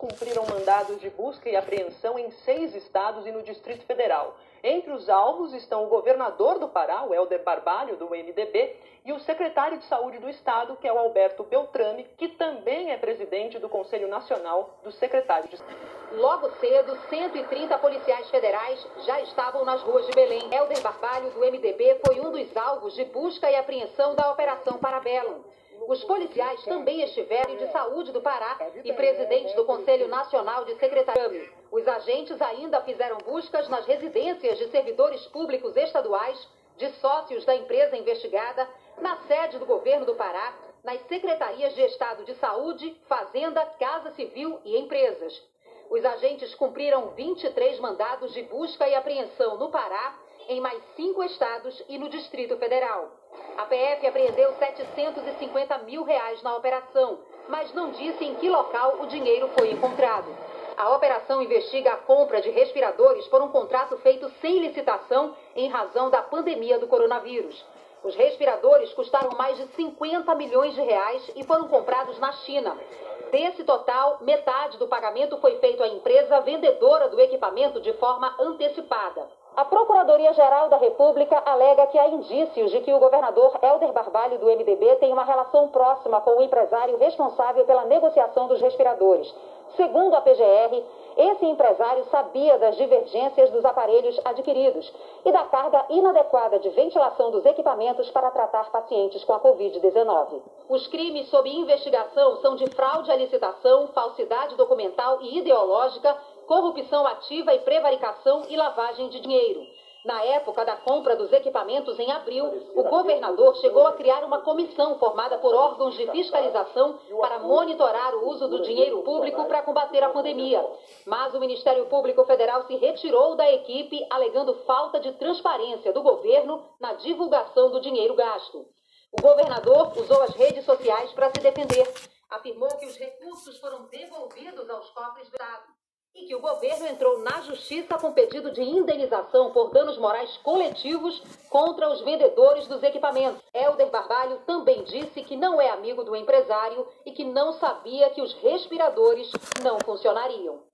cumpriram mandados de busca e apreensão em seis estados e no Distrito Federal. Entre os alvos estão o governador do Pará, o Helder Barbalho, do MDB, e o secretário de Saúde do Estado, que é o Alberto Beltrame, que também é presidente do Conselho Nacional dos Secretários de Logo cedo, 130 policiais federais já estavam nas ruas de Belém. Helder Barbalho, do MDB, foi um dos alvos de busca e apreensão da Operação Parabellum. Os policiais também estiveram de saúde do Pará e presidente do Conselho Nacional de Secretariado. Os agentes ainda fizeram buscas nas residências de servidores públicos estaduais, de sócios da empresa investigada, na sede do governo do Pará, nas secretarias de Estado de Saúde, Fazenda, Casa Civil e empresas. Os agentes cumpriram 23 mandados de busca e apreensão no Pará, em mais cinco estados e no Distrito Federal. A PF apreendeu 750 mil reais na operação, mas não disse em que local o dinheiro foi encontrado. A operação investiga a compra de respiradores por um contrato feito sem licitação em razão da pandemia do coronavírus. Os respiradores custaram mais de 50 milhões de reais e foram comprados na China. Desse total, metade do pagamento foi feito à empresa vendedora do equipamento de forma antecipada. A Procuradoria-Geral da República alega que há indícios de que o governador Helder Barbalho do MDB tem uma relação próxima com o empresário responsável pela negociação dos respiradores. Segundo a PGR, esse empresário sabia das divergências dos aparelhos adquiridos e da carga inadequada de ventilação dos equipamentos para tratar pacientes com a Covid-19. Os crimes sob investigação são de fraude à licitação, falsidade documental e ideológica, corrupção ativa e prevaricação e lavagem de dinheiro. Na época da compra dos equipamentos em abril, o governador chegou a criar uma comissão formada por órgãos de fiscalização para monitorar o uso do dinheiro público para combater a pandemia. Mas o Ministério Público Federal se retirou da equipe, alegando falta de transparência do governo na divulgação do dinheiro gasto. O governador usou as redes sociais para se defender. Afirmou que os recursos foram devolvidos aos cofres do Estado e que o governo entrou na justiça com pedido de indenização por danos morais coletivos contra os vendedores dos equipamentos. Helder Barbalho também disse que não é amigo do empresário e que não sabia que os respiradores não funcionariam.